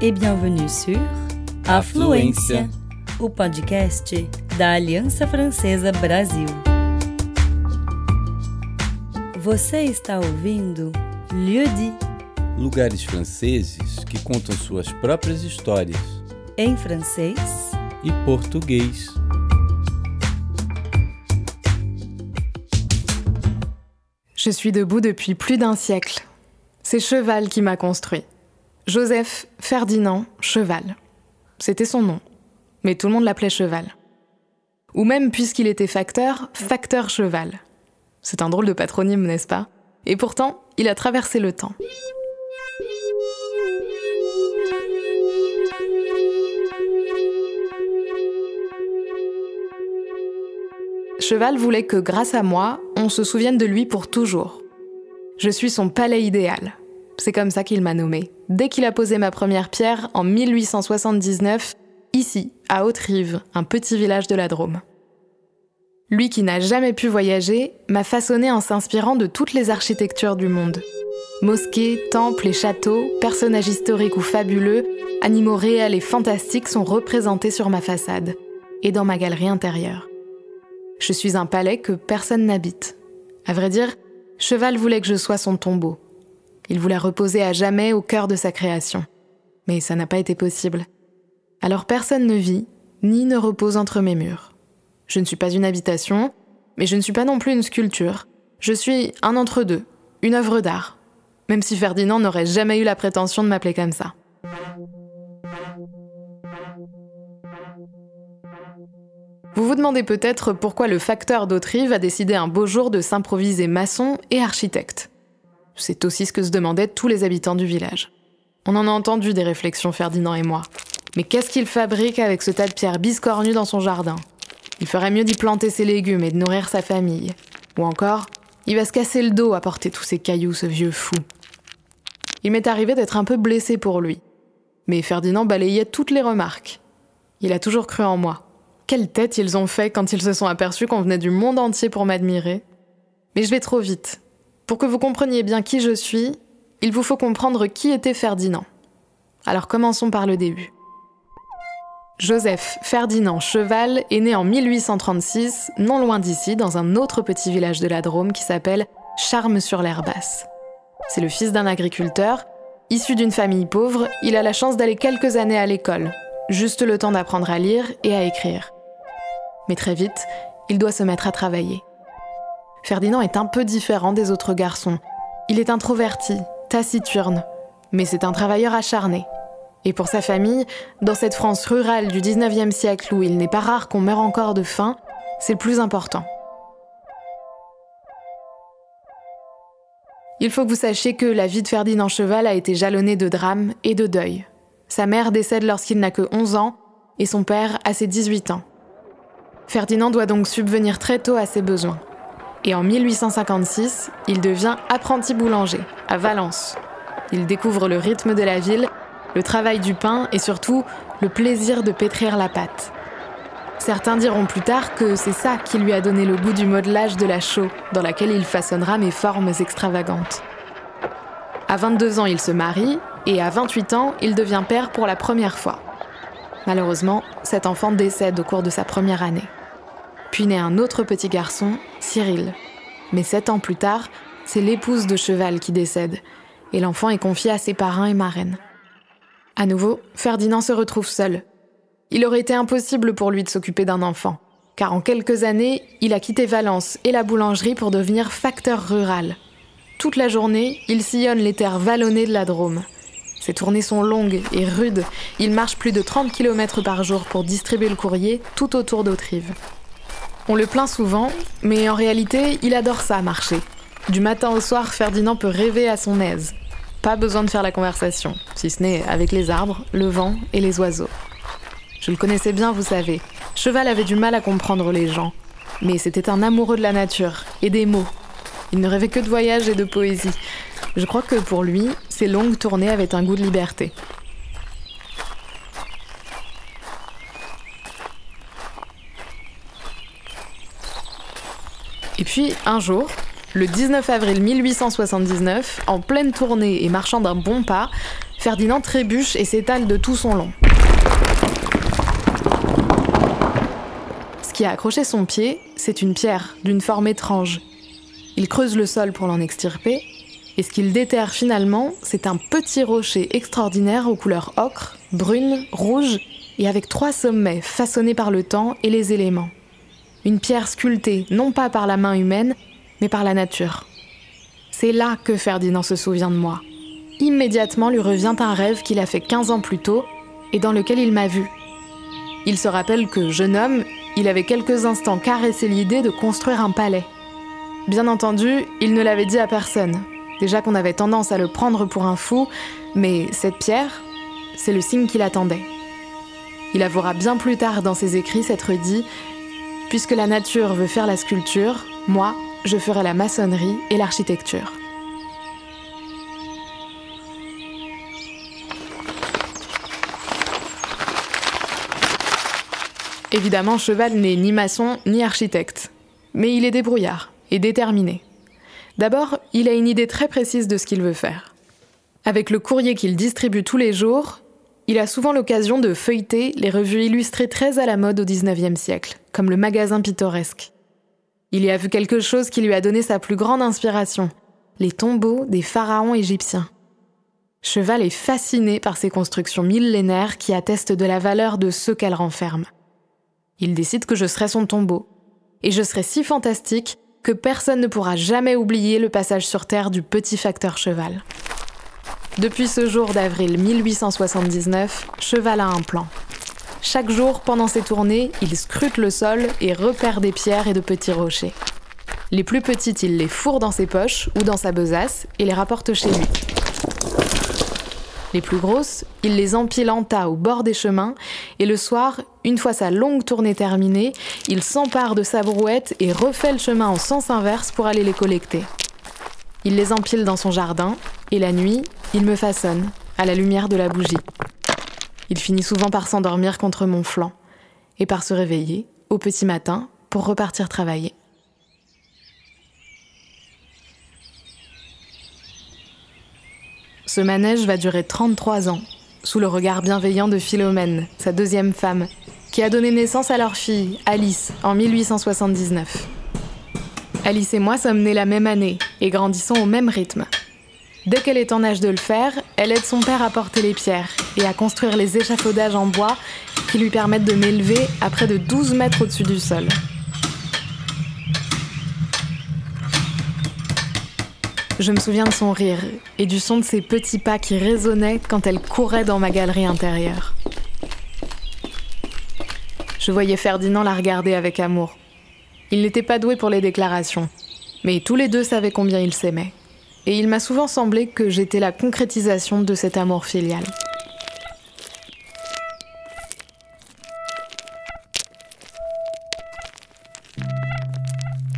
e bienvenue sur Afluência, o podcast da Aliança Francesa Brasil. Você está ouvindo Lieu dit, Lugares franceses que contam suas próprias histórias em francês e português. Je suis debout depuis plus d'un siècle. C'est Cheval qui m'a construit. Joseph Ferdinand Cheval. C'était son nom. Mais tout le monde l'appelait Cheval. Ou même, puisqu'il était facteur, Facteur Cheval. C'est un drôle de patronyme, n'est-ce pas? Et pourtant, il a traversé le temps. Cheval voulait que, grâce à moi, on se souvienne de lui pour toujours. Je suis son palais idéal. C'est comme ça qu'il m'a nommé. Dès qu'il a posé ma première pierre en 1879, ici, à Haute-Rive, un petit village de la Drôme. Lui qui n'a jamais pu voyager m'a façonné en s'inspirant de toutes les architectures du monde. Mosquées, temples et châteaux, personnages historiques ou fabuleux, animaux réels et fantastiques sont représentés sur ma façade et dans ma galerie intérieure. Je suis un palais que personne n'habite. À vrai dire, Cheval voulait que je sois son tombeau. Il voulait reposer à jamais au cœur de sa création. Mais ça n'a pas été possible. Alors personne ne vit, ni ne repose entre mes murs. Je ne suis pas une habitation, mais je ne suis pas non plus une sculpture. Je suis un entre-deux, une œuvre d'art. Même si Ferdinand n'aurait jamais eu la prétention de m'appeler comme ça. Vous vous demandez peut-être pourquoi le facteur d'Autrive a décidé un beau jour de s'improviser maçon et architecte. C'est aussi ce que se demandaient tous les habitants du village. On en a entendu des réflexions, Ferdinand et moi. Mais qu'est-ce qu'il fabrique avec ce tas de pierres biscornues dans son jardin? Il ferait mieux d'y planter ses légumes et de nourrir sa famille. Ou encore, il va se casser le dos à porter tous ces cailloux, ce vieux fou. Il m'est arrivé d'être un peu blessé pour lui. Mais Ferdinand balayait toutes les remarques. Il a toujours cru en moi. Quelle tête ils ont fait quand ils se sont aperçus qu'on venait du monde entier pour m'admirer? Mais je vais trop vite. Pour que vous compreniez bien qui je suis, il vous faut comprendre qui était Ferdinand. Alors commençons par le début. Joseph Ferdinand Cheval est né en 1836, non loin d'ici, dans un autre petit village de la Drôme qui s'appelle Charmes-sur-l'Herbasse. C'est le fils d'un agriculteur. Issu d'une famille pauvre, il a la chance d'aller quelques années à l'école, juste le temps d'apprendre à lire et à écrire mais très vite, il doit se mettre à travailler. Ferdinand est un peu différent des autres garçons. Il est introverti, taciturne, mais c'est un travailleur acharné. Et pour sa famille, dans cette France rurale du 19e siècle où il n'est pas rare qu'on meure encore de faim, c'est le plus important. Il faut que vous sachiez que la vie de Ferdinand Cheval a été jalonnée de drames et de deuil. Sa mère décède lorsqu'il n'a que 11 ans et son père a ses 18 ans. Ferdinand doit donc subvenir très tôt à ses besoins. Et en 1856, il devient apprenti boulanger, à Valence. Il découvre le rythme de la ville, le travail du pain et surtout le plaisir de pétrir la pâte. Certains diront plus tard que c'est ça qui lui a donné le goût du modelage de la chaux, dans laquelle il façonnera mes formes extravagantes. À 22 ans, il se marie et à 28 ans, il devient père pour la première fois. Malheureusement, cet enfant décède au cours de sa première année. Puis naît un autre petit garçon, Cyril. Mais sept ans plus tard, c'est l'épouse de Cheval qui décède, et l'enfant est confié à ses parrains et marraines. À nouveau, Ferdinand se retrouve seul. Il aurait été impossible pour lui de s'occuper d'un enfant, car en quelques années, il a quitté Valence et la boulangerie pour devenir facteur rural. Toute la journée, il sillonne les terres vallonnées de la Drôme. Ses tournées sont longues et rudes. Il marche plus de 30 km par jour pour distribuer le courrier tout autour d'Autrive. On le plaint souvent, mais en réalité, il adore ça, marcher. Du matin au soir, Ferdinand peut rêver à son aise. Pas besoin de faire la conversation, si ce n'est avec les arbres, le vent et les oiseaux. Je le connaissais bien, vous savez. Cheval avait du mal à comprendre les gens. Mais c'était un amoureux de la nature et des mots. Il ne rêvait que de voyage et de poésie. Je crois que pour lui, ces longues tournées avaient un goût de liberté. Et puis, un jour, le 19 avril 1879, en pleine tournée et marchant d'un bon pas, Ferdinand trébuche et s'étale de tout son long. Ce qui a accroché son pied, c'est une pierre d'une forme étrange. Il creuse le sol pour l'en extirper, et ce qu'il déterre finalement, c'est un petit rocher extraordinaire aux couleurs ocre, brune, rouge, et avec trois sommets façonnés par le temps et les éléments. Une pierre sculptée non pas par la main humaine, mais par la nature. C'est là que Ferdinand se souvient de moi. Immédiatement lui revient un rêve qu'il a fait 15 ans plus tôt et dans lequel il m'a vu. Il se rappelle que, jeune homme, il avait quelques instants caressé l'idée de construire un palais. Bien entendu, il ne l'avait dit à personne. Déjà qu'on avait tendance à le prendre pour un fou, mais cette pierre, c'est le signe qu'il attendait. Il avouera bien plus tard dans ses écrits s'être dit Puisque la nature veut faire la sculpture, moi, je ferai la maçonnerie et l'architecture. Évidemment, Cheval n'est ni maçon ni architecte, mais il est débrouillard et déterminé. D'abord, il a une idée très précise de ce qu'il veut faire. Avec le courrier qu'il distribue tous les jours, il a souvent l'occasion de feuilleter les revues illustrées très à la mode au XIXe siècle, comme le magazine pittoresque. Il y a vu quelque chose qui lui a donné sa plus grande inspiration, les tombeaux des pharaons égyptiens. Cheval est fasciné par ces constructions millénaires qui attestent de la valeur de ceux qu'elles renferment. Il décide que je serai son tombeau. Et je serai si fantastique que personne ne pourra jamais oublier le passage sur Terre du petit facteur Cheval. Depuis ce jour d'avril 1879, Cheval a un plan. Chaque jour, pendant ses tournées, il scrute le sol et repère des pierres et de petits rochers. Les plus petites, il les fourre dans ses poches ou dans sa besace et les rapporte chez lui. Les plus grosses, il les empile en tas au bord des chemins et le soir, une fois sa longue tournée terminée, il s'empare de sa brouette et refait le chemin en sens inverse pour aller les collecter. Il les empile dans son jardin et la nuit, il me façonne à la lumière de la bougie. Il finit souvent par s'endormir contre mon flanc et par se réveiller au petit matin pour repartir travailler. Ce manège va durer 33 ans, sous le regard bienveillant de Philomène, sa deuxième femme, qui a donné naissance à leur fille, Alice, en 1879. Alice et moi sommes nés la même année et grandissons au même rythme. Dès qu'elle est en âge de le faire, elle aide son père à porter les pierres et à construire les échafaudages en bois qui lui permettent de m'élever à près de 12 mètres au-dessus du sol. Je me souviens de son rire et du son de ses petits pas qui résonnaient quand elle courait dans ma galerie intérieure. Je voyais Ferdinand la regarder avec amour. Il n'était pas doué pour les déclarations, mais tous les deux savaient combien ils s'aimaient et il m'a souvent semblé que j'étais la concrétisation de cet amour filial.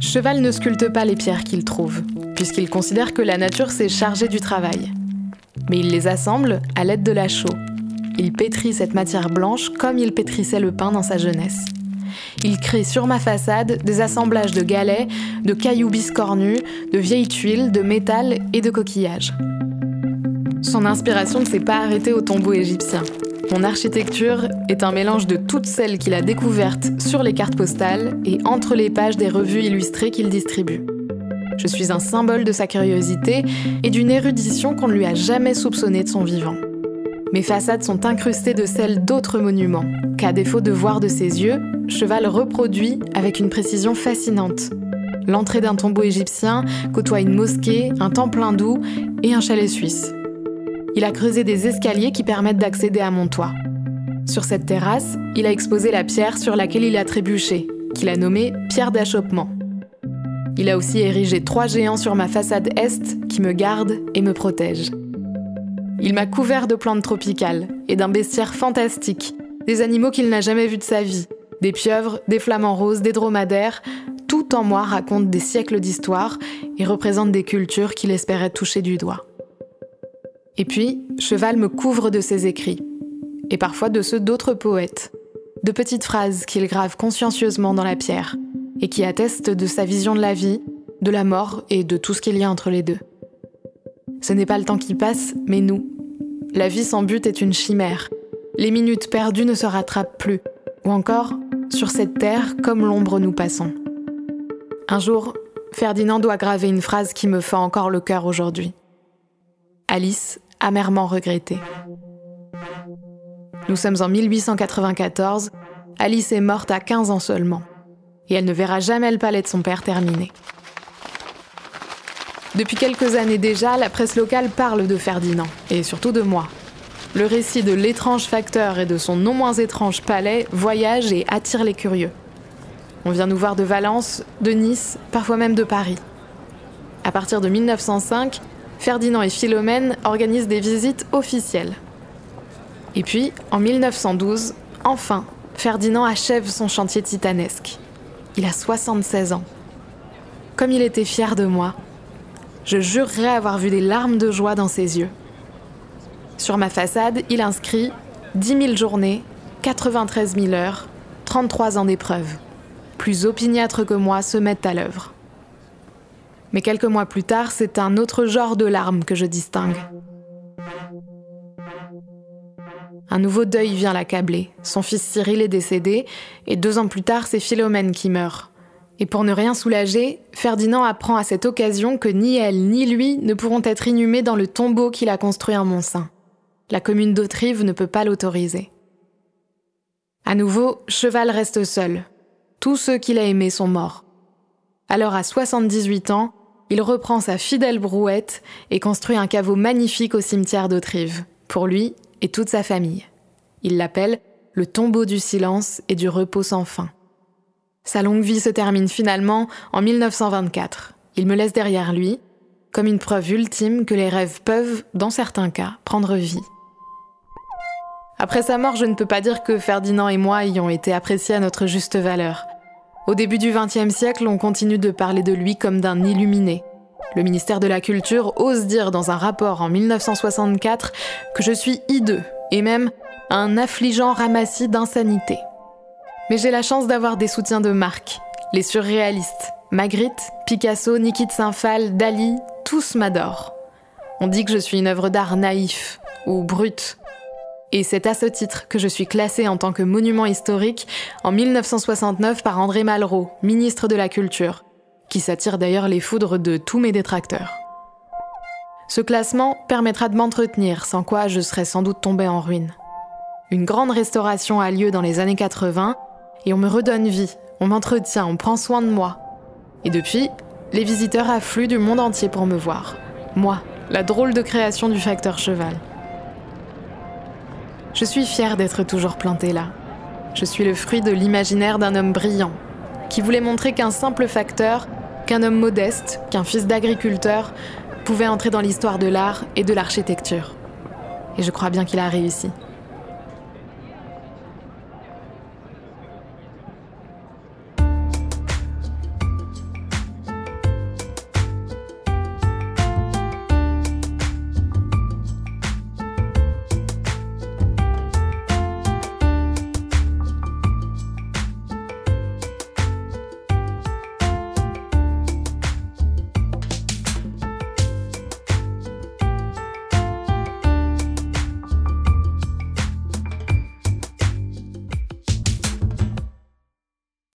Cheval ne sculpte pas les pierres qu'il trouve, puisqu'il considère que la nature s'est chargée du travail. Mais il les assemble à l'aide de la chaux. Il pétrit cette matière blanche comme il pétrissait le pain dans sa jeunesse. Il crée sur ma façade des assemblages de galets, de cailloux biscornus, de vieilles tuiles, de métal et de coquillages. Son inspiration ne s'est pas arrêtée au tombeau égyptien. Mon architecture est un mélange de toutes celles qu'il a découvertes sur les cartes postales et entre les pages des revues illustrées qu'il distribue. Je suis un symbole de sa curiosité et d'une érudition qu'on ne lui a jamais soupçonnée de son vivant. Mes façades sont incrustées de celles d'autres monuments, qu'à défaut de voir de ses yeux, Cheval reproduit avec une précision fascinante. L'entrée d'un tombeau égyptien côtoie une mosquée, un temple hindou et un chalet suisse. Il a creusé des escaliers qui permettent d'accéder à mon toit. Sur cette terrasse, il a exposé la pierre sur laquelle il a trébuché, qu'il a nommée pierre d'achoppement. Il a aussi érigé trois géants sur ma façade est qui me gardent et me protègent. Il m'a couvert de plantes tropicales et d'un bestiaire fantastique, des animaux qu'il n'a jamais vus de sa vie, des pieuvres, des flamants roses, des dromadaires, tout en moi raconte des siècles d'histoire et représente des cultures qu'il espérait toucher du doigt. Et puis, Cheval me couvre de ses écrits, et parfois de ceux d'autres poètes, de petites phrases qu'il grave consciencieusement dans la pierre, et qui attestent de sa vision de la vie, de la mort et de tout ce qu'il y a entre les deux. Ce n'est pas le temps qui passe, mais nous, La vie sans but est une chimère. Les minutes perdues ne se rattrapent plus. Ou encore, sur cette terre, comme l'ombre nous passons. Un jour, Ferdinand doit graver une phrase qui me fait encore le cœur aujourd'hui. Alice, amèrement regrettée. Nous sommes en 1894, Alice est morte à 15 ans seulement, et elle ne verra jamais le palais de son père terminé. Depuis quelques années déjà, la presse locale parle de Ferdinand, et surtout de moi. Le récit de l'étrange facteur et de son non moins étrange palais voyage et attire les curieux. On vient nous voir de Valence, de Nice, parfois même de Paris. À partir de 1905, Ferdinand et Philomène organisent des visites officielles. Et puis, en 1912, enfin, Ferdinand achève son chantier titanesque. Il a 76 ans. Comme il était fier de moi, je jurerais avoir vu des larmes de joie dans ses yeux. Sur ma façade, il inscrit 10 000 journées, 93 000 heures, 33 ans d'épreuve. Plus opiniâtres que moi se mettent à l'œuvre. Mais quelques mois plus tard, c'est un autre genre de larmes que je distingue. Un nouveau deuil vient l'accabler. Son fils Cyril est décédé, et deux ans plus tard, c'est Philomène qui meurt. Et pour ne rien soulager, Ferdinand apprend à cette occasion que ni elle ni lui ne pourront être inhumés dans le tombeau qu'il a construit en mon sein. La commune d'Autrive ne peut pas l'autoriser. À nouveau, Cheval reste seul. Tous ceux qu'il a aimés sont morts. Alors à 78 ans, il reprend sa fidèle brouette et construit un caveau magnifique au cimetière d'Autrive, pour lui et toute sa famille. Il l'appelle le tombeau du silence et du repos sans fin. Sa longue vie se termine finalement en 1924. Il me laisse derrière lui, comme une preuve ultime que les rêves peuvent, dans certains cas, prendre vie. Après sa mort, je ne peux pas dire que Ferdinand et moi ayons été appréciés à notre juste valeur. Au début du XXe siècle, on continue de parler de lui comme d'un illuminé. Le ministère de la Culture ose dire dans un rapport en 1964 que je suis hideux et même un affligeant ramassis d'insanité. Mais j'ai la chance d'avoir des soutiens de marque, les surréalistes. Magritte, Picasso, Niki de Saint-Phal, Dali, tous m'adorent. On dit que je suis une œuvre d'art naïf ou brute. Et c'est à ce titre que je suis classée en tant que monument historique en 1969 par André Malraux, ministre de la Culture, qui s'attire d'ailleurs les foudres de tous mes détracteurs. Ce classement permettra de m'entretenir, sans quoi je serais sans doute tombée en ruine. Une grande restauration a lieu dans les années 80 et on me redonne vie, on m'entretient, on prend soin de moi. Et depuis, les visiteurs affluent du monde entier pour me voir. Moi, la drôle de création du facteur cheval. Je suis fière d'être toujours plantée là. Je suis le fruit de l'imaginaire d'un homme brillant, qui voulait montrer qu'un simple facteur, qu'un homme modeste, qu'un fils d'agriculteur, pouvait entrer dans l'histoire de l'art et de l'architecture. Et je crois bien qu'il a réussi.